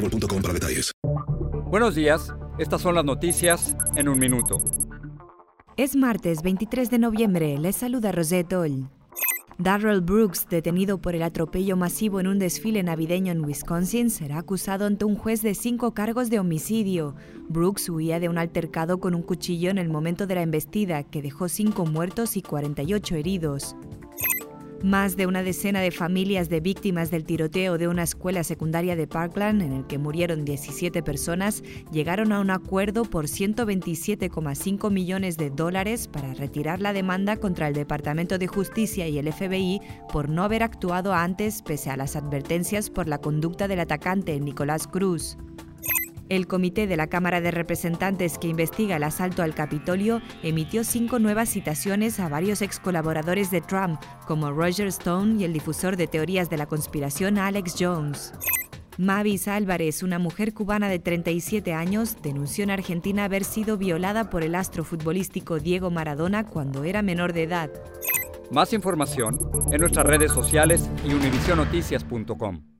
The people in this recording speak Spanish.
boostmobile.com para detalles. Buenos días, estas son las noticias en un minuto. Es martes 23 de noviembre, les saluda Rosette Oll. Darrell Brooks, detenido por el atropello masivo en un desfile navideño en Wisconsin, será acusado ante un juez de cinco cargos de homicidio. Brooks huía de un altercado con un cuchillo en el momento de la embestida, que dejó cinco muertos y 48 heridos. Más de una decena de familias de víctimas del tiroteo de una escuela secundaria de Parkland, en el que murieron 17 personas, llegaron a un acuerdo por 127,5 millones de dólares para retirar la demanda contra el Departamento de Justicia y el FBI por no haber actuado antes pese a las advertencias por la conducta del atacante Nicolás Cruz. El comité de la Cámara de Representantes que investiga el asalto al Capitolio emitió cinco nuevas citaciones a varios ex colaboradores de Trump, como Roger Stone y el difusor de teorías de la conspiración Alex Jones. Mavis Álvarez, una mujer cubana de 37 años, denunció en Argentina haber sido violada por el astro futbolístico Diego Maradona cuando era menor de edad. Más información en nuestras redes sociales y univisionoticias.com.